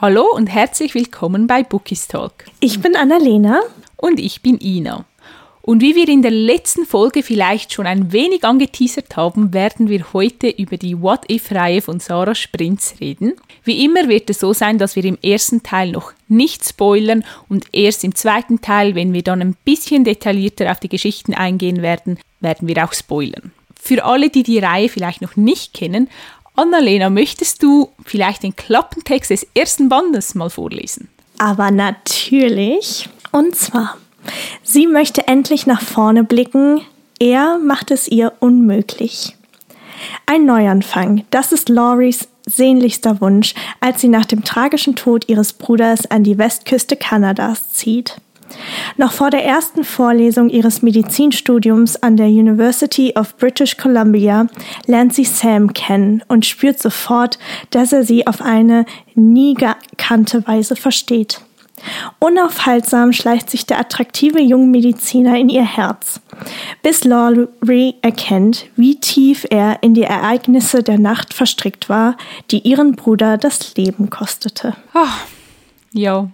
Hallo und herzlich willkommen bei Bookies Talk. Ich bin Annalena. Und ich bin Ina. Und wie wir in der letzten Folge vielleicht schon ein wenig angeteasert haben, werden wir heute über die What-If-Reihe von Sarah Sprintz reden. Wie immer wird es so sein, dass wir im ersten Teil noch nicht spoilern und erst im zweiten Teil, wenn wir dann ein bisschen detaillierter auf die Geschichten eingehen werden, werden wir auch spoilern. Für alle, die die Reihe vielleicht noch nicht kennen, Annalena, möchtest du vielleicht den Klappentext des ersten Bandes mal vorlesen? Aber natürlich. Und zwar, sie möchte endlich nach vorne blicken, er macht es ihr unmöglich. Ein Neuanfang, das ist Laurie's sehnlichster Wunsch, als sie nach dem tragischen Tod ihres Bruders an die Westküste Kanadas zieht. Noch vor der ersten Vorlesung ihres Medizinstudiums an der University of British Columbia lernt sie Sam kennen und spürt sofort, dass er sie auf eine nie gekannte Weise versteht. Unaufhaltsam schleicht sich der attraktive junge Mediziner in ihr Herz, bis Laurie erkennt, wie tief er in die Ereignisse der Nacht verstrickt war, die ihren Bruder das Leben kostete. Oh, ja,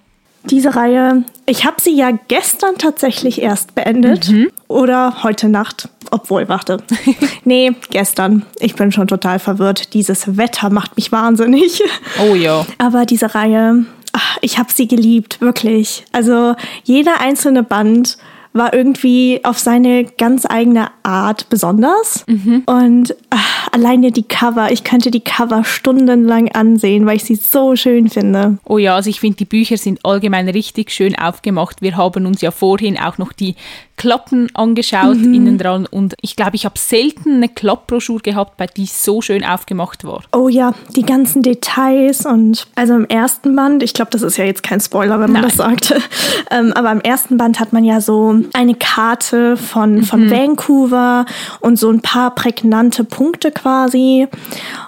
diese Reihe, ich habe sie ja gestern tatsächlich erst beendet mhm. oder heute Nacht, obwohl, warte. nee, gestern. Ich bin schon total verwirrt. Dieses Wetter macht mich wahnsinnig. Oh ja. Aber diese Reihe, ach, ich habe sie geliebt, wirklich. Also jeder einzelne Band war irgendwie auf seine ganz eigene Art besonders. Mhm. Und ach, alleine die Cover, ich könnte die Cover stundenlang ansehen, weil ich sie so schön finde. Oh ja, also ich finde, die Bücher sind allgemein richtig schön aufgemacht. Wir haben uns ja vorhin auch noch die Klappen angeschaut mhm. innen dran und ich glaube, ich habe selten eine Klappbroschur gehabt, bei die so schön aufgemacht war. Oh ja, die ganzen Details und also im ersten Band, ich glaube, das ist ja jetzt kein Spoiler, wenn man Nein. das sagt, ähm, aber im ersten Band hat man ja so eine Karte von, von mhm. Vancouver und so ein paar prägnante Punkte quasi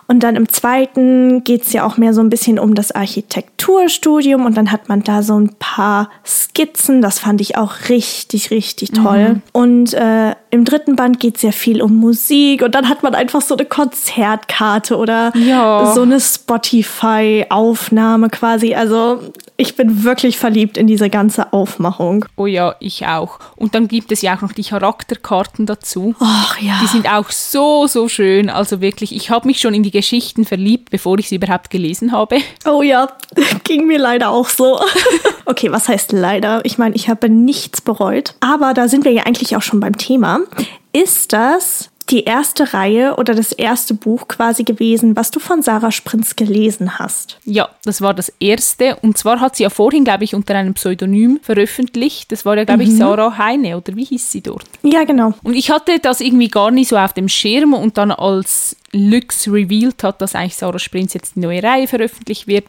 und dann im zweiten geht es ja auch mehr so ein bisschen um das Architekturstudium und dann hat man da so ein paar Skizzen. Das fand ich auch richtig, richtig toll. Mhm. Und äh, im dritten Band geht es ja viel um Musik und dann hat man einfach so eine Konzertkarte oder ja. so eine Spotify-Aufnahme quasi. Also ich bin wirklich verliebt in diese ganze Aufmachung. Oh ja, ich auch. Und dann gibt es ja auch noch die Charakterkarten dazu. Ach ja. Die sind auch so, so schön. Also wirklich, ich habe mich schon in die Geschichten verliebt, bevor ich sie überhaupt gelesen habe. Oh ja, ging mir leider auch so. okay, was heißt leider? Ich meine, ich habe nichts bereut. Aber da sind wir ja eigentlich auch schon beim Thema. Ist das die erste Reihe oder das erste Buch quasi gewesen, was du von Sarah Sprinz gelesen hast. Ja, das war das erste. Und zwar hat sie ja vorhin, glaube ich, unter einem Pseudonym veröffentlicht. Das war ja, glaube mhm. ich, Sarah Heine oder wie hieß sie dort? Ja, genau. Und ich hatte das irgendwie gar nicht so auf dem Schirm und dann als Lux revealed hat, dass eigentlich Sarah Sprinz jetzt die neue Reihe veröffentlicht wird,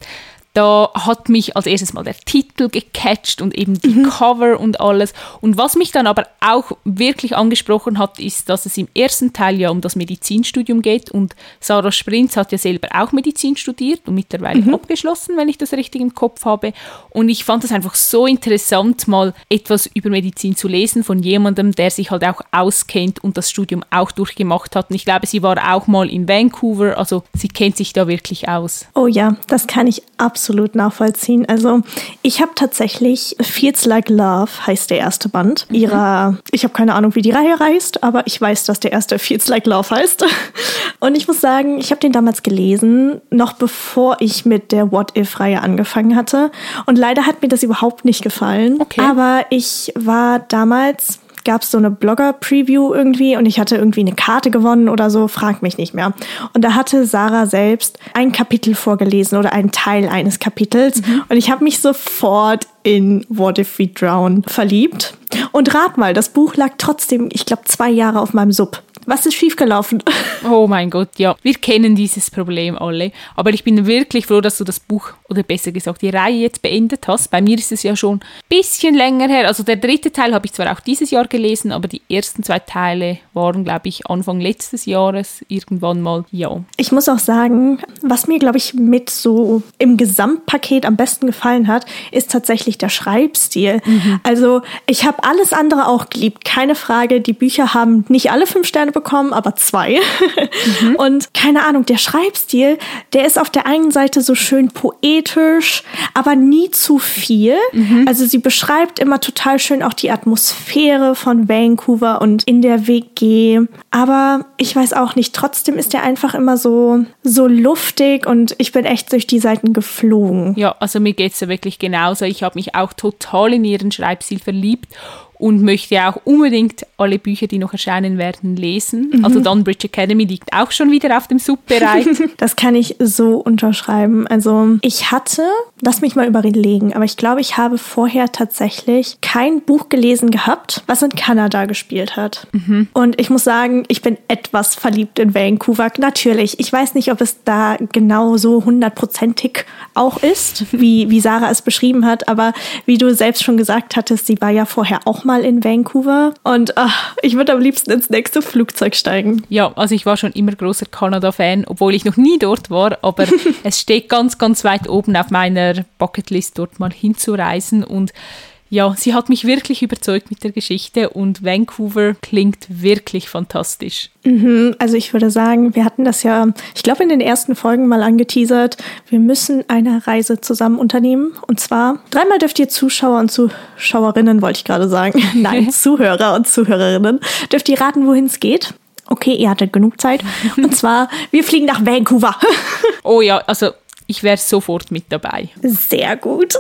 da hat mich als erstes mal der Titel gecatcht und eben die mhm. Cover und alles. Und was mich dann aber auch wirklich angesprochen hat, ist, dass es im ersten Teil ja um das Medizinstudium geht und Sarah Sprinz hat ja selber auch Medizin studiert und mittlerweile mhm. abgeschlossen, wenn ich das richtig im Kopf habe. Und ich fand es einfach so interessant, mal etwas über Medizin zu lesen von jemandem, der sich halt auch auskennt und das Studium auch durchgemacht hat. Und ich glaube, sie war auch mal in Vancouver, also sie kennt sich da wirklich aus. Oh ja, das kann ich absolut absolut nachvollziehen. Also ich habe tatsächlich Feels Like Love heißt der erste Band mhm. ihrer. Ich habe keine Ahnung, wie die Reihe heißt, aber ich weiß, dass der erste Feels Like Love heißt. Und ich muss sagen, ich habe den damals gelesen, noch bevor ich mit der What If Reihe angefangen hatte. Und leider hat mir das überhaupt nicht gefallen. Okay. Aber ich war damals gab es so eine Blogger-Preview irgendwie und ich hatte irgendwie eine Karte gewonnen oder so, frag mich nicht mehr. Und da hatte Sarah selbst ein Kapitel vorgelesen oder einen Teil eines Kapitels mhm. und ich habe mich sofort in What If We Drown verliebt. Und rat mal, das Buch lag trotzdem, ich glaube, zwei Jahre auf meinem Sub. Was ist schiefgelaufen? Oh mein Gott, ja. Wir kennen dieses Problem alle. Aber ich bin wirklich froh, dass du das Buch, oder besser gesagt, die Reihe jetzt beendet hast. Bei mir ist es ja schon ein bisschen länger her. Also der dritte Teil habe ich zwar auch dieses Jahr gelesen, aber die ersten zwei Teile waren, glaube ich, Anfang letztes Jahres irgendwann mal, ja. Ich muss auch sagen, was mir, glaube ich, mit so im Gesamtpaket am besten gefallen hat, ist tatsächlich der Schreibstil. Mhm. Also ich habe alles andere auch geliebt, keine Frage. Die Bücher haben nicht alle fünf Sterne bekommen, aber zwei. Mhm. Und keine Ahnung, der Schreibstil, der ist auf der einen Seite so schön poetisch, aber nie zu viel. Mhm. Also sie beschreibt immer total schön auch die Atmosphäre von Vancouver und in der WG. Aber ich weiß auch nicht, trotzdem ist er einfach immer so, so luftig und ich bin echt durch die Seiten geflogen. Ja, also mir geht es ja wirklich genauso. Ich habe mich auch total in ihren Schreibstil verliebt und möchte auch unbedingt alle Bücher, die noch erscheinen werden, lesen. Mhm. Also Dunbridge Academy liegt auch schon wieder auf dem Sub bereit. das kann ich so unterschreiben. Also ich hatte, lass mich mal überlegen, aber ich glaube, ich habe vorher tatsächlich kein Buch gelesen gehabt, was in Kanada gespielt hat. Mhm. Und ich muss sagen, ich bin etwas verliebt in Vancouver. Natürlich, ich weiß nicht, ob es da genau so hundertprozentig auch ist, wie, wie Sarah es beschrieben hat, aber wie du selbst schon gesagt hattest, sie war ja vorher auch mal in Vancouver und ach, ich würde am liebsten ins nächste Flugzeug steigen. Ja, also ich war schon immer großer Kanada-Fan, obwohl ich noch nie dort war, aber es steht ganz, ganz weit oben auf meiner Bucketlist, dort mal hinzureisen und ja, sie hat mich wirklich überzeugt mit der Geschichte und Vancouver klingt wirklich fantastisch. Mhm, also ich würde sagen, wir hatten das ja, ich glaube, in den ersten Folgen mal angeteasert. Wir müssen eine Reise zusammen unternehmen. Und zwar dreimal dürft ihr Zuschauer und Zuschauerinnen, wollte ich gerade sagen, nein, Zuhörer und Zuhörerinnen, dürft ihr raten, wohin es geht. Okay, ihr hattet genug Zeit. Und zwar, wir fliegen nach Vancouver. oh ja, also ich wäre sofort mit dabei. Sehr gut.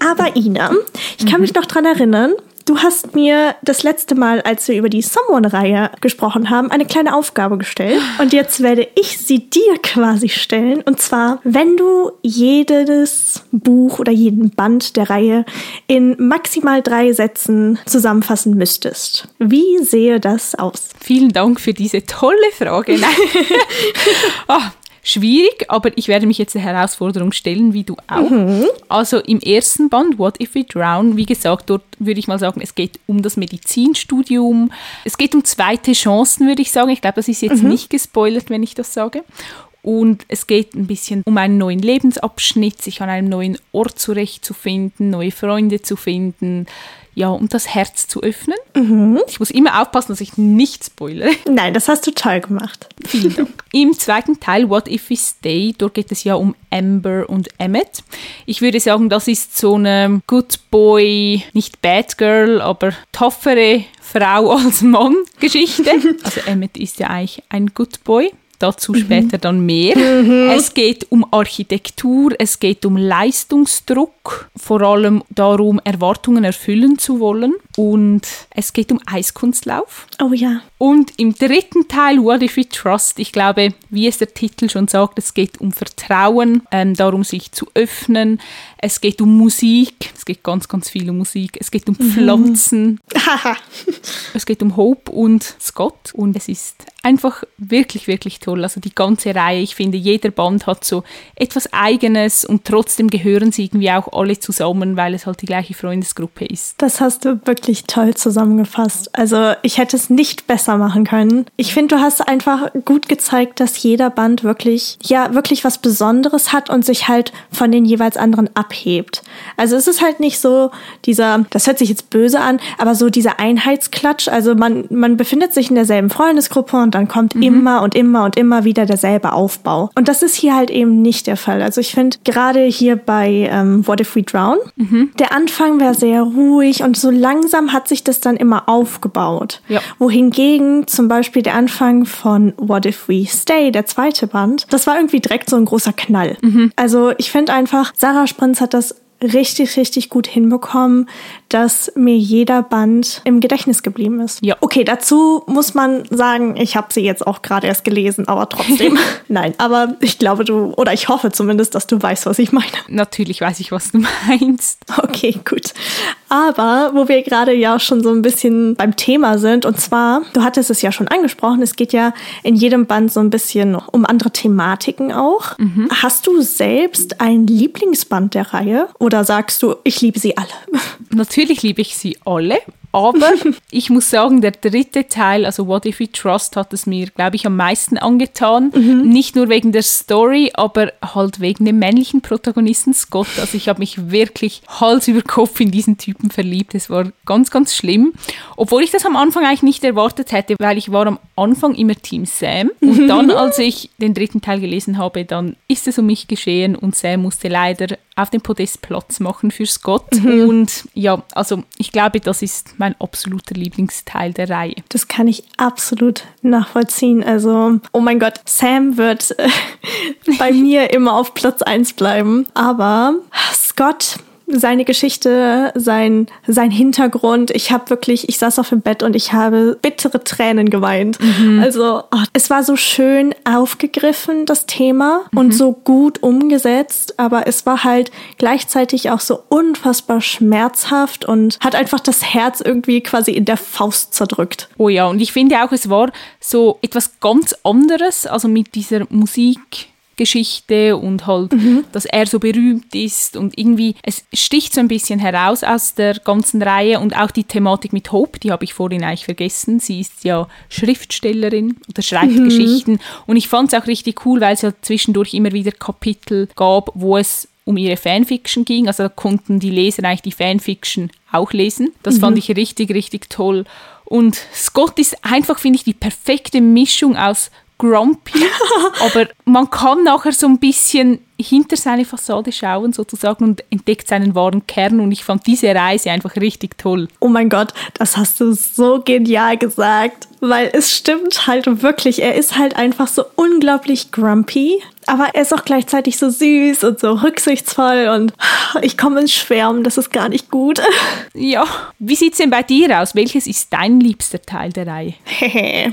Aber Ina, ich kann mhm. mich noch daran erinnern, du hast mir das letzte Mal, als wir über die Someone-Reihe gesprochen haben, eine kleine Aufgabe gestellt. Und jetzt werde ich sie dir quasi stellen. Und zwar, wenn du jedes Buch oder jeden Band der Reihe in maximal drei Sätzen zusammenfassen müsstest. Wie sehe das aus? Vielen Dank für diese tolle Frage. oh, schwierig, aber ich werde mich jetzt der Herausforderung stellen, wie du auch. Mhm. Also im ersten Band, What If We Drown, wie gesagt, dort würde ich mal sagen, es geht um das Medizinstudium. Es geht um zweite Chancen, würde ich sagen. Ich glaube, das ist jetzt mhm. nicht gespoilert, wenn ich das sage. Und es geht ein bisschen um einen neuen Lebensabschnitt, sich an einem neuen Ort zurechtzufinden, neue Freunde zu finden, ja, und das Herz zu öffnen. Mhm. Ich muss immer aufpassen, dass ich nicht spoilere. Nein, das hast du toll gemacht. Vielen Dank. Im zweiten Teil, What If We Stay, dort geht es ja um Amber und Emmett. Ich würde sagen, das ist so eine Good Boy, nicht Bad Girl, aber toughere Frau als Mann Geschichte. Also Emmett ist ja eigentlich ein Good Boy. Dazu mhm. später dann mehr. Mhm. Es geht um Architektur, es geht um Leistungsdruck, vor allem darum, Erwartungen erfüllen zu wollen. Und es geht um Eiskunstlauf. Oh ja. Und im dritten Teil, What If We Trust, ich glaube, wie es der Titel schon sagt, es geht um Vertrauen, ähm, darum sich zu öffnen. Es geht um Musik, es geht ganz, ganz viel um Musik. Es geht um mhm. Pflanzen. es geht um Hope und Scott. Und es ist einfach wirklich, wirklich toll. Also die ganze Reihe, ich finde, jeder Band hat so etwas Eigenes und trotzdem gehören sie irgendwie auch alle zusammen, weil es halt die gleiche Freundesgruppe ist. Das hast du wirklich toll zusammengefasst. Also ich hätte es nicht besser machen können. Ich finde, du hast einfach gut gezeigt, dass jeder Band wirklich, ja, wirklich was Besonderes hat und sich halt von den jeweils anderen abhebt. Also es ist halt nicht so dieser, das hört sich jetzt böse an, aber so dieser Einheitsklatsch. Also man, man befindet sich in derselben Freundesgruppe und dann kommt mhm. immer und immer und immer wieder derselbe Aufbau. Und das ist hier halt eben nicht der Fall. Also ich finde gerade hier bei ähm, What If We Drown, mhm. der Anfang wäre sehr ruhig und so langsam hat sich das dann immer aufgebaut. Ja. Wohingegen zum Beispiel der Anfang von What If We Stay, der zweite Band, das war irgendwie direkt so ein großer Knall. Mhm. Also ich finde einfach, Sarah Sprinz hat das richtig, richtig gut hinbekommen, dass mir jeder Band im Gedächtnis geblieben ist. Ja. Okay, dazu muss man sagen, ich habe sie jetzt auch gerade erst gelesen, aber trotzdem. Nein, aber ich glaube, du, oder ich hoffe zumindest, dass du weißt, was ich meine. Natürlich weiß ich, was du meinst. Okay, gut. Aber wo wir gerade ja schon so ein bisschen beim Thema sind, und zwar, du hattest es ja schon angesprochen, es geht ja in jedem Band so ein bisschen um andere Thematiken auch. Mhm. Hast du selbst ein Lieblingsband der Reihe? Oder sagst du, ich liebe sie alle? Natürlich liebe ich sie alle, Aber ich muss sagen, der dritte Teil, also What If We Trust, hat es mir, glaube ich, am meisten angetan. Mhm. Nicht nur wegen der Story, aber halt wegen dem männlichen Protagonisten Scott. Also ich habe mich wirklich Hals über Kopf in diesen Typen verliebt. Es war ganz, ganz schlimm. Obwohl ich das am Anfang eigentlich nicht erwartet hätte, weil ich war am Anfang immer Team Sam. Und dann, als ich den dritten Teil gelesen habe, dann ist es um mich geschehen und Sam musste leider auf dem Podest Platz machen für Scott. Mhm. Und ja, also ich glaube, das ist mein absoluter Lieblingsteil der Reihe. Das kann ich absolut nachvollziehen. Also, oh mein Gott, Sam wird äh, bei mir immer auf Platz 1 bleiben. Aber Scott seine Geschichte, sein, sein Hintergrund. Ich habe wirklich, ich saß auf dem Bett und ich habe bittere Tränen geweint. Mhm. Also oh, es war so schön aufgegriffen, das Thema, mhm. und so gut umgesetzt, aber es war halt gleichzeitig auch so unfassbar schmerzhaft und hat einfach das Herz irgendwie quasi in der Faust zerdrückt. Oh ja, und ich finde auch, es war so etwas ganz anderes, also mit dieser Musik Geschichte und halt, mhm. dass er so berühmt ist und irgendwie, es sticht so ein bisschen heraus aus der ganzen Reihe und auch die Thematik mit Hope, die habe ich vorhin eigentlich vergessen. Sie ist ja Schriftstellerin oder schreibt mhm. Geschichten und ich fand es auch richtig cool, weil es ja zwischendurch immer wieder Kapitel gab, wo es um ihre Fanfiction ging. Also da konnten die Leser eigentlich die Fanfiction auch lesen. Das mhm. fand ich richtig, richtig toll. Und Scott ist einfach, finde ich, die perfekte Mischung aus grumpy, aber man kann nachher so ein bisschen hinter seine Fassade schauen sozusagen und entdeckt seinen wahren Kern und ich fand diese Reise einfach richtig toll. Oh mein Gott, das hast du so genial gesagt, weil es stimmt halt wirklich, er ist halt einfach so unglaublich grumpy, aber er ist auch gleichzeitig so süß und so rücksichtsvoll und ich komme ins Schwärmen, das ist gar nicht gut. Ja, wie sieht's denn bei dir aus? Welches ist dein liebster Teil der Reihe?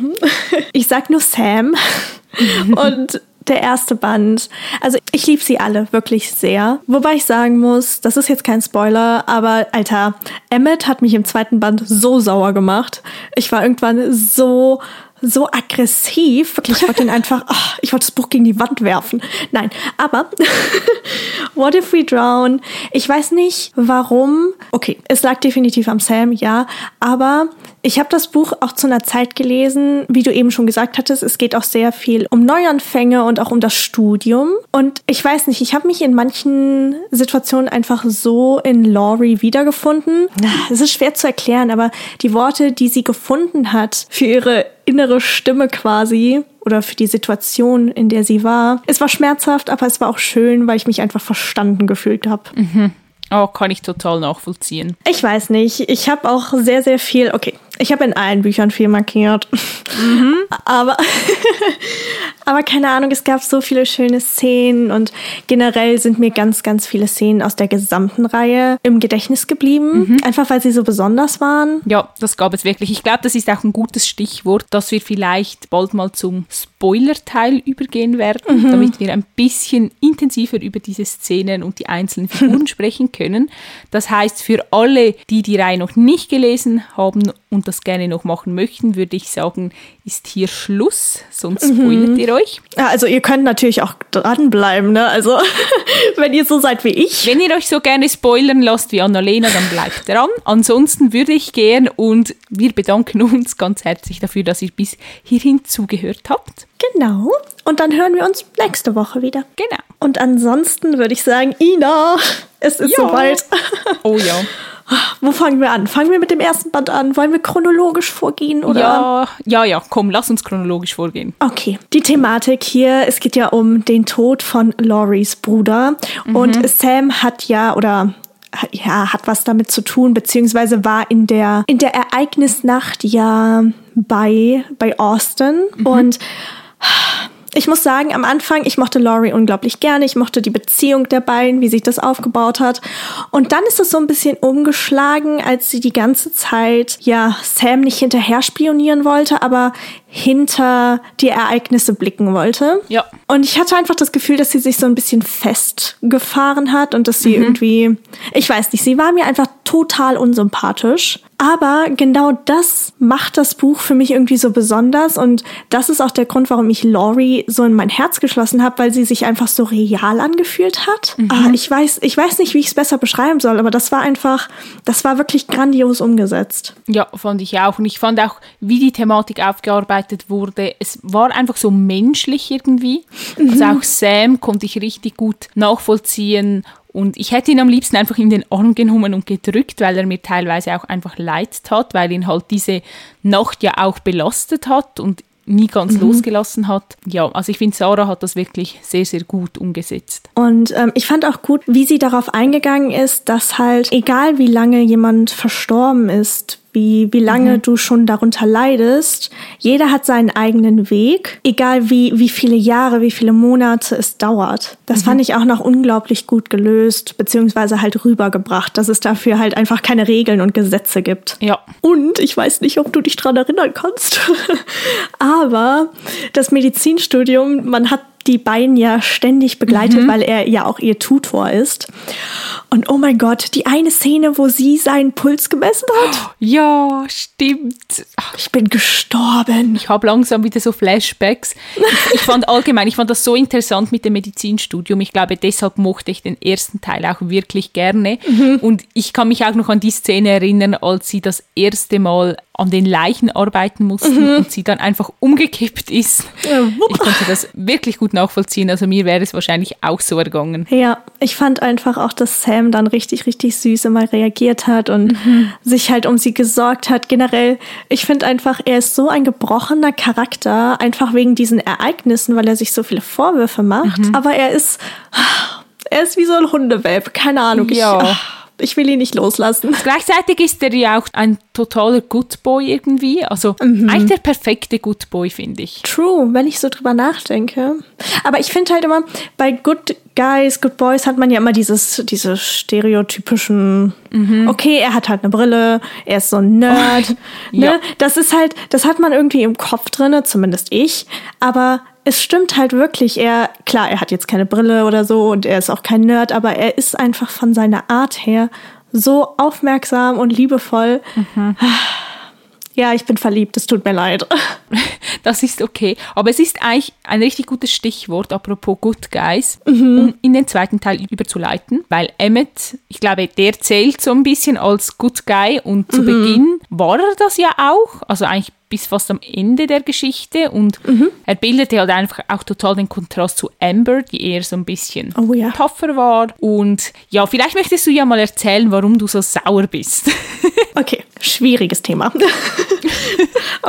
ich sag nur Sam. und der erste Band. Also ich liebe sie alle wirklich sehr. Wobei ich sagen muss, das ist jetzt kein Spoiler, aber Alter, Emmett hat mich im zweiten Band so sauer gemacht. Ich war irgendwann so so aggressiv. Wirklich, ich wollte ihn einfach, oh, ich wollte das Buch gegen die Wand werfen. Nein, aber What if we drown? Ich weiß nicht, warum. Okay, es lag definitiv am Sam, ja, aber ich habe das Buch auch zu einer Zeit gelesen, wie du eben schon gesagt hattest, es geht auch sehr viel um Neuanfänge und auch um das Studium. Und ich weiß nicht, ich habe mich in manchen Situationen einfach so in Laurie wiedergefunden. Es ist schwer zu erklären, aber die Worte, die sie gefunden hat für ihre innere Stimme quasi oder für die Situation, in der sie war, es war schmerzhaft, aber es war auch schön, weil ich mich einfach verstanden gefühlt habe. Mhm. Oh, kann ich total nachvollziehen. Ich weiß nicht. Ich habe auch sehr, sehr viel. Okay, ich habe in allen Büchern viel markiert. Mhm. aber, aber keine Ahnung, es gab so viele schöne Szenen und generell sind mir ganz, ganz viele Szenen aus der gesamten Reihe im Gedächtnis geblieben. Mhm. Einfach weil sie so besonders waren. Ja, das gab es wirklich. Ich glaube, das ist auch ein gutes Stichwort, dass wir vielleicht bald mal zum Spoiler-Teil übergehen werden, mhm. damit wir ein bisschen intensiver über diese Szenen und die einzelnen Figuren sprechen können. Das heißt, für alle, die die Reihe noch nicht gelesen haben und das gerne noch machen möchten, würde ich sagen, ist hier Schluss, sonst spoilert mhm. ihr euch. Ja, also ihr könnt natürlich auch dranbleiben, ne? Also wenn ihr so seid wie ich. Wenn ihr euch so gerne spoilern lasst wie Annalena, dann bleibt dran. Ansonsten würde ich gehen und wir bedanken uns ganz herzlich dafür, dass ihr bis hierhin zugehört habt. Genau. Und dann hören wir uns nächste Woche wieder. Genau. Und ansonsten würde ich sagen, Ina, es ist ja. soweit. Oh ja. Wo fangen wir an? Fangen wir mit dem ersten Band an? Wollen wir chronologisch vorgehen? Oder? Ja, ja, ja, komm, lass uns chronologisch vorgehen. Okay. Die Thematik hier, es geht ja um den Tod von Loris Bruder. Mhm. Und Sam hat ja, oder ja, hat was damit zu tun, beziehungsweise war in der, in der Ereignisnacht ja bei, bei Austin mhm. und ich muss sagen, am Anfang, ich mochte Laurie unglaublich gerne. Ich mochte die Beziehung der beiden, wie sich das aufgebaut hat. Und dann ist es so ein bisschen umgeschlagen, als sie die ganze Zeit, ja, Sam nicht hinterher spionieren wollte, aber hinter die Ereignisse blicken wollte. Ja. Und ich hatte einfach das Gefühl, dass sie sich so ein bisschen festgefahren hat und dass sie mhm. irgendwie, ich weiß nicht, sie war mir einfach total unsympathisch. Aber genau das macht das Buch für mich irgendwie so besonders und das ist auch der Grund, warum ich Laurie so in mein Herz geschlossen habe, weil sie sich einfach so real angefühlt hat. Mhm. Ah, ich weiß, ich weiß nicht, wie ich es besser beschreiben soll, aber das war einfach, das war wirklich grandios umgesetzt. Ja, fand ich auch und ich fand auch, wie die Thematik aufgearbeitet wurde, es war einfach so menschlich irgendwie. Mhm. Also auch Sam konnte ich richtig gut nachvollziehen und ich hätte ihn am liebsten einfach in den Arm genommen und gedrückt, weil er mir teilweise auch einfach leid tat, weil ihn halt diese Nacht ja auch belastet hat und nie ganz mhm. losgelassen hat. Ja, also ich finde, Sarah hat das wirklich sehr, sehr gut umgesetzt. Und ähm, ich fand auch gut, wie sie darauf eingegangen ist, dass halt, egal wie lange jemand verstorben ist, wie, wie lange mhm. du schon darunter leidest. Jeder hat seinen eigenen Weg, egal wie, wie viele Jahre, wie viele Monate es dauert. Das mhm. fand ich auch noch unglaublich gut gelöst, beziehungsweise halt rübergebracht, dass es dafür halt einfach keine Regeln und Gesetze gibt. Ja. Und ich weiß nicht, ob du dich dran erinnern kannst, aber das Medizinstudium, man hat die beiden ja ständig begleitet, mhm. weil er ja auch ihr Tutor ist. Und oh mein Gott, die eine Szene, wo sie seinen Puls gemessen hat. Ja, stimmt. Ich bin gestorben. Ich habe langsam wieder so Flashbacks. Ich, ich, fand allgemein, ich fand das so interessant mit dem Medizinstudium. Ich glaube, deshalb mochte ich den ersten Teil auch wirklich gerne. Mhm. Und ich kann mich auch noch an die Szene erinnern, als sie das erste Mal an den Leichen arbeiten mussten mhm. und sie dann einfach umgekippt ist. Ich konnte das wirklich gut nachvollziehen. Also mir wäre es wahrscheinlich auch so ergangen. Ja, ich fand einfach auch, dass Sam dann richtig, richtig süß immer reagiert hat und mhm. sich halt um sie gesorgt hat. Generell, ich finde einfach, er ist so ein gebrochener Charakter, einfach wegen diesen Ereignissen, weil er sich so viele Vorwürfe macht. Mhm. Aber er ist, er ist wie so ein Hundewelp. Keine Ahnung. Ja. Ich, ich will ihn nicht loslassen. Gleichzeitig ist er ja auch ein totaler Good Boy irgendwie. Also mhm. eigentlich der perfekte Good Boy, finde ich. True, wenn ich so drüber nachdenke. Aber ich finde halt immer, bei Good Guys, Good Boys hat man ja immer dieses, diese stereotypischen, mhm. okay, er hat halt eine Brille, er ist so ein Nerd. Oh, ne? Ja. Das ist halt, das hat man irgendwie im Kopf drinne, zumindest ich. Aber es stimmt halt wirklich. Er, klar, er hat jetzt keine Brille oder so und er ist auch kein Nerd, aber er ist einfach von seiner Art her so aufmerksam und liebevoll. Mhm. Ja, ich bin verliebt, es tut mir leid. Das ist okay. Aber es ist eigentlich ein richtig gutes Stichwort, apropos Good Guys, mhm. um in den zweiten Teil überzuleiten, weil Emmett, ich glaube, der zählt so ein bisschen als Good Guy und zu mhm. Beginn war er das ja auch. Also eigentlich bis fast am Ende der Geschichte und mhm. er bildete halt einfach auch total den Kontrast zu Amber, die eher so ein bisschen oh, ja. tougher war. Und ja, vielleicht möchtest du ja mal erzählen, warum du so sauer bist. okay, schwieriges Thema.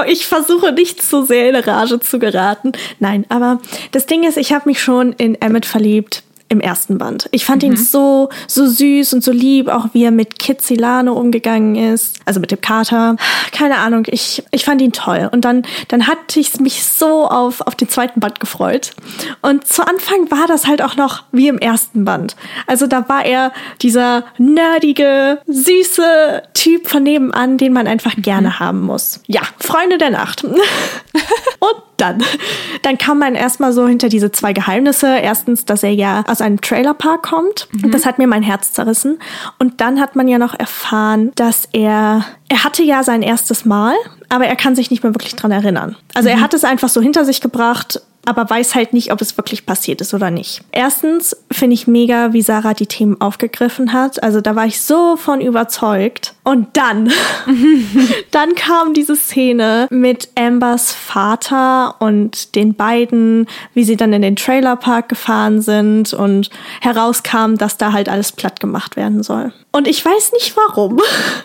Ich versuche nicht zu sehr in Rage zu geraten. Nein, aber das Ding ist, ich habe mich schon in Emmett verliebt im ersten Band. Ich fand mhm. ihn so, so süß und so lieb, auch wie er mit Kitzilane umgegangen ist, also mit dem Kater. Keine Ahnung, ich, ich fand ihn toll. Und dann, dann hatte ich mich so auf, auf den zweiten Band gefreut. Und zu Anfang war das halt auch noch wie im ersten Band. Also da war er dieser nerdige, süße Typ von nebenan, den man einfach mhm. gerne haben muss. Ja, Freunde der Nacht. dann, dann kam man erstmal so hinter diese zwei Geheimnisse. Erstens, dass er ja aus einem Trailerpark kommt. Mhm. Das hat mir mein Herz zerrissen. Und dann hat man ja noch erfahren, dass er, er hatte ja sein erstes Mal, aber er kann sich nicht mehr wirklich dran erinnern. Also mhm. er hat es einfach so hinter sich gebracht aber weiß halt nicht, ob es wirklich passiert ist oder nicht. Erstens finde ich mega, wie Sarah die Themen aufgegriffen hat. Also da war ich so von überzeugt. Und dann, dann kam diese Szene mit Ambers Vater und den beiden, wie sie dann in den Trailerpark gefahren sind und herauskam, dass da halt alles platt gemacht werden soll. Und ich weiß nicht warum.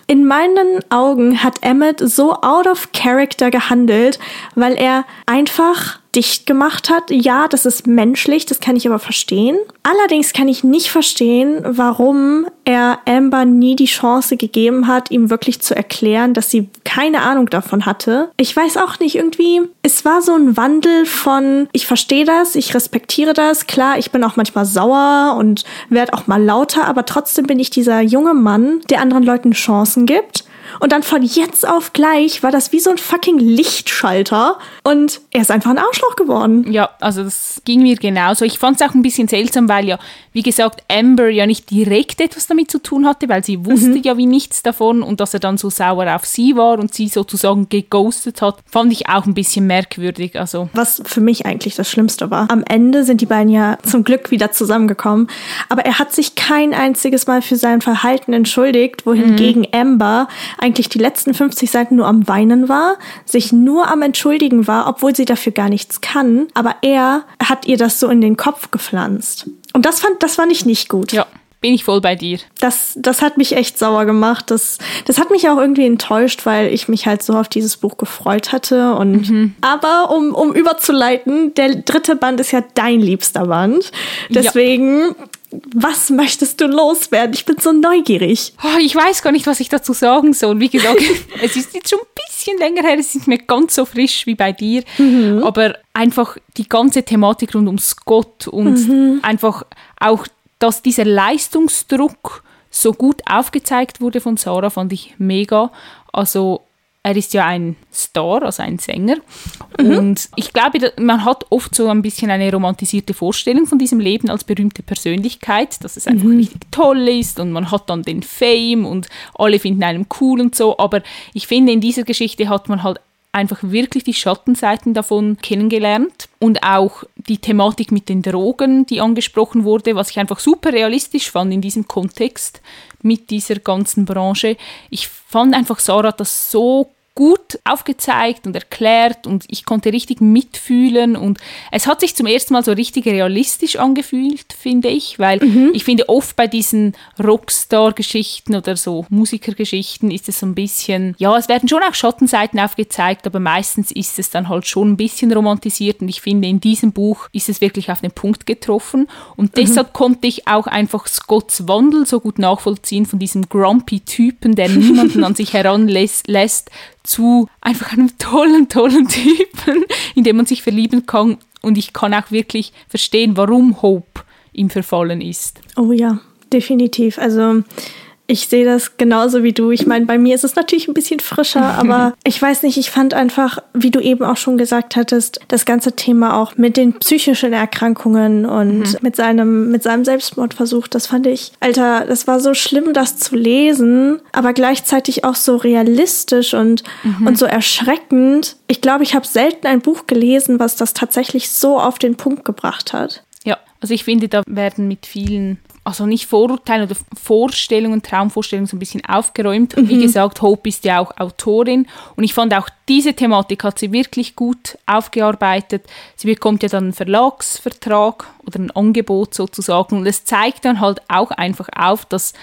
In meinen Augen hat Emmett so out of character gehandelt, weil er einfach dicht gemacht hat. Ja, das ist menschlich, das kann ich aber verstehen. Allerdings kann ich nicht verstehen, warum er Amber nie die Chance gegeben hat, ihm wirklich zu erklären, dass sie keine Ahnung davon hatte. Ich weiß auch nicht, irgendwie, es war so ein Wandel von, ich verstehe das, ich respektiere das, klar, ich bin auch manchmal sauer und werde auch mal lauter, aber trotzdem bin ich dieser junge Mann, der anderen Leuten Chancen gibt Und dann von jetzt auf gleich war das wie so ein fucking Lichtschalter. Und er ist einfach ein Arschloch geworden. Ja, also das ging mir genauso. Ich fand es auch ein bisschen seltsam, weil ja, wie gesagt, Amber ja nicht direkt etwas damit zu tun hatte, weil sie wusste mhm. ja wie nichts davon und dass er dann so sauer auf sie war und sie sozusagen geghostet hat, fand ich auch ein bisschen merkwürdig. Also. Was für mich eigentlich das Schlimmste war. Am Ende sind die beiden ja zum Glück wieder zusammengekommen, aber er hat sich kein einziges Mal für sein Verhalten entschuldigt, wohingegen mhm. Amber eigentlich die letzten 50 Seiten nur am Weinen war, sich nur am Entschuldigen war, obwohl sie dafür gar nichts kann, aber er hat ihr das so in den Kopf gepflanzt. Und das fand, das fand ich nicht gut. Ja bin ich voll bei dir. Das, das hat mich echt sauer gemacht. Das, das hat mich auch irgendwie enttäuscht, weil ich mich halt so auf dieses Buch gefreut hatte. Und mhm. aber um, um überzuleiten, der dritte Band ist ja dein liebster Band. Deswegen. Ja. Was möchtest du loswerden? Ich bin so neugierig. Oh, ich weiß gar nicht, was ich dazu sagen soll. Wie gesagt, es ist jetzt schon ein bisschen länger her, es ist nicht mehr ganz so frisch wie bei dir. Mhm. Aber einfach die ganze Thematik rund um Scott und mhm. einfach auch dass dieser Leistungsdruck so gut aufgezeigt wurde von Sarah, fand ich mega. Also er ist ja ein Star, also ein Sänger. Mhm. Und ich glaube, man hat oft so ein bisschen eine romantisierte Vorstellung von diesem Leben als berühmte Persönlichkeit, dass es einfach mhm. richtig toll ist und man hat dann den Fame und alle finden einen cool und so. Aber ich finde, in dieser Geschichte hat man halt einfach wirklich die Schattenseiten davon kennengelernt und auch die Thematik mit den Drogen, die angesprochen wurde, was ich einfach super realistisch fand in diesem Kontext mit dieser ganzen Branche. Ich fand einfach Sarah das so gut aufgezeigt und erklärt und ich konnte richtig mitfühlen und es hat sich zum ersten Mal so richtig realistisch angefühlt, finde ich, weil mhm. ich finde oft bei diesen Rockstar-Geschichten oder so Musikergeschichten ist es so ein bisschen, ja, es werden schon auch Schattenseiten aufgezeigt, aber meistens ist es dann halt schon ein bisschen romantisiert und ich finde, in diesem Buch ist es wirklich auf den Punkt getroffen und mhm. deshalb konnte ich auch einfach Scotts Wandel so gut nachvollziehen von diesem grumpy Typen, der niemanden an sich heranlässt, zu einfach einem tollen, tollen Typen, in dem man sich verlieben kann. Und ich kann auch wirklich verstehen, warum Hope ihm verfallen ist. Oh ja, definitiv. Also ich sehe das genauso wie du. Ich meine, bei mir ist es natürlich ein bisschen frischer, aber ich weiß nicht, ich fand einfach, wie du eben auch schon gesagt hattest, das ganze Thema auch mit den psychischen Erkrankungen und mhm. mit seinem, mit seinem Selbstmordversuch, das fand ich, Alter, das war so schlimm, das zu lesen, aber gleichzeitig auch so realistisch und, mhm. und so erschreckend. Ich glaube, ich habe selten ein Buch gelesen, was das tatsächlich so auf den Punkt gebracht hat. Ja, also ich finde, da werden mit vielen also nicht Vorurteilen oder Vorstellungen, Traumvorstellungen so ein bisschen aufgeräumt. Mhm. Wie gesagt, Hope ist ja auch Autorin und ich fand auch diese Thematik hat sie wirklich gut aufgearbeitet. Sie bekommt ja dann einen Verlagsvertrag oder ein Angebot sozusagen und es zeigt dann halt auch einfach auf, dass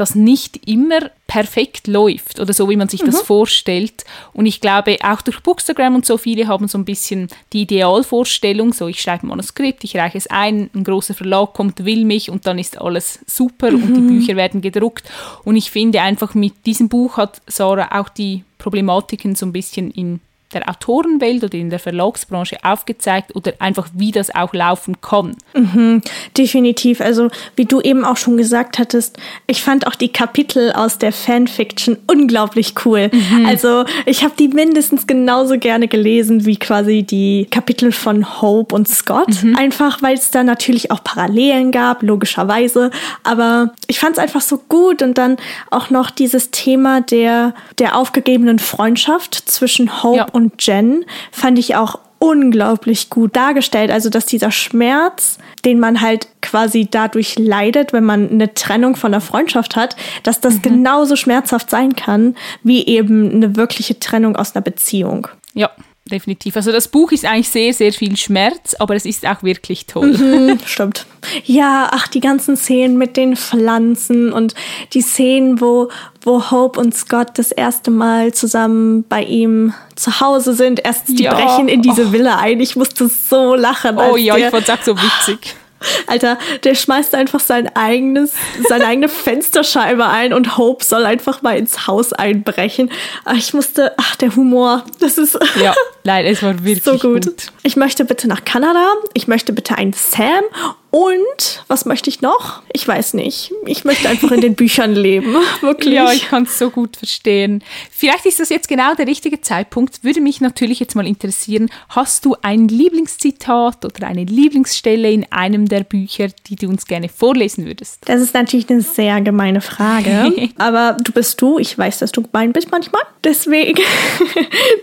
das nicht immer perfekt läuft oder so, wie man sich mhm. das vorstellt. Und ich glaube, auch durch Bookstagram und so viele haben so ein bisschen die Idealvorstellung, so ich schreibe ein Manuskript, ich reiche es ein, ein großer Verlag kommt, will mich und dann ist alles super mhm. und die mhm. Bücher werden gedruckt. Und ich finde einfach, mit diesem Buch hat Sarah auch die Problematiken so ein bisschen in der Autorenwelt oder in der Verlagsbranche aufgezeigt oder einfach, wie das auch laufen kann. Mhm, definitiv. Also, wie du eben auch schon gesagt hattest, ich fand auch die Kapitel aus der Fanfiction unglaublich cool. Mhm. Also, ich habe die mindestens genauso gerne gelesen wie quasi die Kapitel von Hope und Scott. Mhm. Einfach, weil es da natürlich auch Parallelen gab, logischerweise. Aber ich fand es einfach so gut und dann auch noch dieses Thema der, der aufgegebenen Freundschaft zwischen Hope ja. und und Jen fand ich auch unglaublich gut dargestellt. Also, dass dieser Schmerz, den man halt quasi dadurch leidet, wenn man eine Trennung von der Freundschaft hat, dass das mhm. genauso schmerzhaft sein kann, wie eben eine wirkliche Trennung aus einer Beziehung. Ja, definitiv. Also das Buch ist eigentlich sehr, sehr viel Schmerz, aber es ist auch wirklich toll. Mhm, stimmt. Ja, ach, die ganzen Szenen mit den Pflanzen und die Szenen, wo, wo Hope und Scott das erste Mal zusammen bei ihm zu Hause sind. Erstens, die ja. brechen in diese oh. Villa ein. Ich musste so lachen. Oh ja, ich fand das so witzig. Alter, der schmeißt einfach sein eigenes, seine eigene Fensterscheibe ein und Hope soll einfach mal ins Haus einbrechen. Ich musste, ach, der Humor, das ist. Ja, Nein, es war wirklich so gut. gut. Ich möchte bitte nach Kanada. Ich möchte bitte einen Sam. Und was möchte ich noch? Ich weiß nicht. Ich möchte einfach in den Büchern leben. Wirklich. Ja, ich kann es so gut verstehen. Vielleicht ist das jetzt genau der richtige Zeitpunkt. Würde mich natürlich jetzt mal interessieren, hast du ein Lieblingszitat oder eine Lieblingsstelle in einem der Bücher, die du uns gerne vorlesen würdest? Das ist natürlich eine sehr gemeine Frage. aber du bist du. Ich weiß, dass du gemein bist manchmal. Deswegen,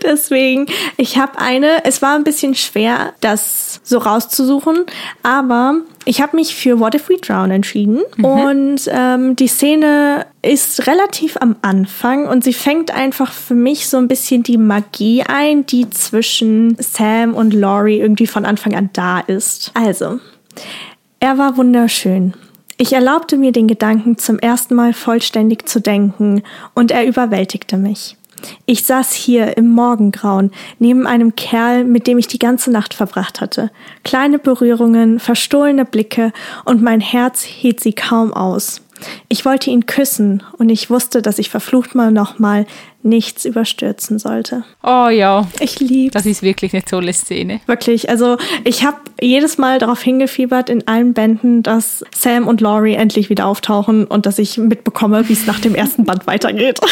deswegen, ich habe eine. Es war ein bisschen schwer, das so rauszusuchen, aber ich habe mich für What If We Drown entschieden mhm. und ähm, die Szene ist relativ am Anfang und sie fängt einfach für mich so ein bisschen die Magie ein, die zwischen Sam und Laurie irgendwie von Anfang an da ist. Also, er war wunderschön. Ich erlaubte mir den Gedanken zum ersten Mal vollständig zu denken und er überwältigte mich. Ich saß hier im Morgengrauen neben einem Kerl, mit dem ich die ganze Nacht verbracht hatte. Kleine Berührungen, verstohlene Blicke und mein Herz hielt sie kaum aus. Ich wollte ihn küssen und ich wusste, dass ich verflucht mal nochmal nichts überstürzen sollte. Oh ja. Ich liebe. Das ist wirklich eine tolle Szene. Wirklich. Also ich habe jedes Mal darauf hingefiebert in allen Bänden, dass Sam und Laurie endlich wieder auftauchen und dass ich mitbekomme, wie es nach dem ersten Band weitergeht.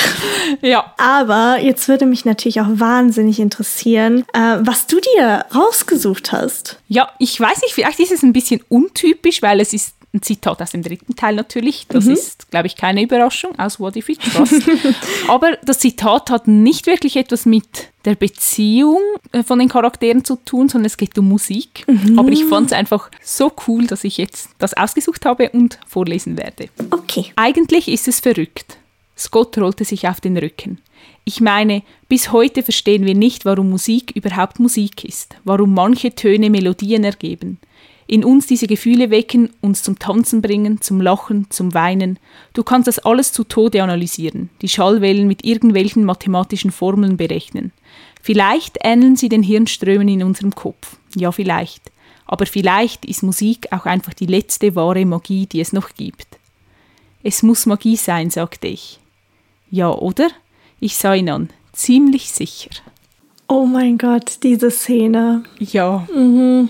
Ja. Aber jetzt würde mich natürlich auch wahnsinnig interessieren, äh, was du dir rausgesucht hast. Ja, ich weiß nicht, vielleicht ist es ein bisschen untypisch, weil es ist ein Zitat aus dem dritten Teil natürlich. Das mhm. ist, glaube ich, keine Überraschung aus What If It Trust. Aber das Zitat hat nicht wirklich etwas mit der Beziehung äh, von den Charakteren zu tun, sondern es geht um Musik. Mhm. Aber ich fand es einfach so cool, dass ich jetzt das ausgesucht habe und vorlesen werde. Okay. Eigentlich ist es verrückt. Scott rollte sich auf den Rücken. Ich meine, bis heute verstehen wir nicht, warum Musik überhaupt Musik ist, warum manche Töne Melodien ergeben in uns diese Gefühle wecken, uns zum Tanzen bringen, zum Lachen, zum Weinen. Du kannst das alles zu Tode analysieren, die Schallwellen mit irgendwelchen mathematischen Formeln berechnen. Vielleicht ähneln sie den Hirnströmen in unserem Kopf. Ja, vielleicht. Aber vielleicht ist Musik auch einfach die letzte wahre Magie, die es noch gibt. Es muss Magie sein, sagte ich. Ja, oder? Ich sah ihn an. Ziemlich sicher. Oh mein Gott, diese Szene. Ja. Mhm.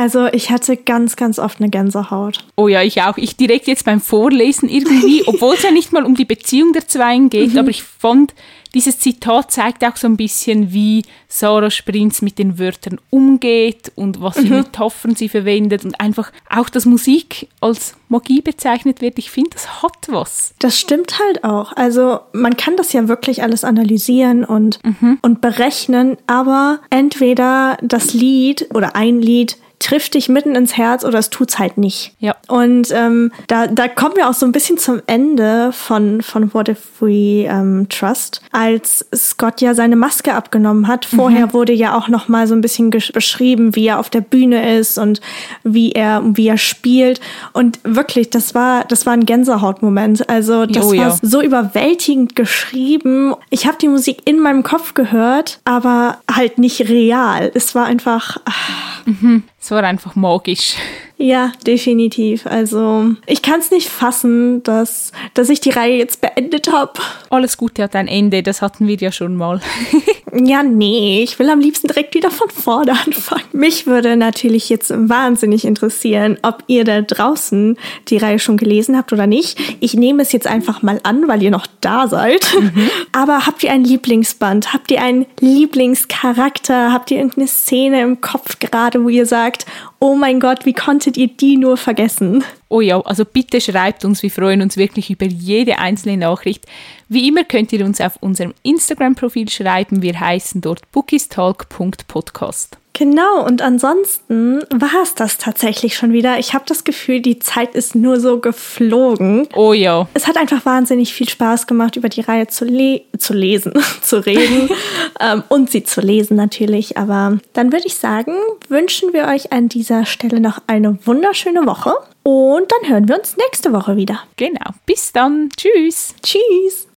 Also ich hatte ganz, ganz oft eine Gänsehaut. Oh ja, ich auch. Ich direkt jetzt beim Vorlesen irgendwie, obwohl es ja nicht mal um die Beziehung der Zweien geht, mhm. aber ich fand, dieses Zitat zeigt auch so ein bisschen, wie Sarah Sprinz mit den Wörtern umgeht und was für mhm. Metaphern sie verwendet und einfach auch, dass Musik als Magie bezeichnet wird. Ich finde, das hat was. Das stimmt halt auch. Also man kann das ja wirklich alles analysieren und, mhm. und berechnen, aber entweder das Lied oder ein Lied trifft dich mitten ins Herz oder es tut's halt nicht. Ja. Und ähm, da, da kommen wir auch so ein bisschen zum Ende von, von What If We ähm, Trust, als Scott ja seine Maske abgenommen hat. Vorher mhm. wurde ja auch noch mal so ein bisschen beschrieben, wie er auf der Bühne ist und wie er, wie er spielt. Und wirklich, das war, das war ein Gänsehautmoment. Also das oh, war so überwältigend geschrieben. Ich habe die Musik in meinem Kopf gehört, aber halt nicht real. Es war einfach. Ach. Mhm. Es war einfach magisch. Ja, definitiv. Also ich kann es nicht fassen, dass, dass ich die Reihe jetzt beendet habe. Alles Gute hat ein Ende, das hatten wir ja schon mal. ja, nee, ich will am liebsten direkt wieder von vorne anfangen. Mich würde natürlich jetzt wahnsinnig interessieren, ob ihr da draußen die Reihe schon gelesen habt oder nicht. Ich nehme es jetzt einfach mal an, weil ihr noch da seid. Mhm. Aber habt ihr ein Lieblingsband? Habt ihr einen Lieblingscharakter? Habt ihr irgendeine Szene im Kopf gerade, wo ihr sagt, oh mein Gott, wie konntet ihr die nur vergessen? Oh ja, also bitte schreibt uns, wir freuen uns wirklich über jede einzelne Nachricht. Wie immer könnt ihr uns auf unserem Instagram-Profil schreiben, wir heißen dort bookistalk.podcast. Genau, und ansonsten war es das tatsächlich schon wieder. Ich habe das Gefühl, die Zeit ist nur so geflogen. Oh ja. Es hat einfach wahnsinnig viel Spaß gemacht, über die Reihe zu, le zu lesen, zu reden ähm, und sie zu lesen natürlich. Aber dann würde ich sagen, wünschen wir euch an dieser Stelle noch eine wunderschöne Woche und dann hören wir uns nächste Woche wieder. Genau. Bis dann. Tschüss. Tschüss.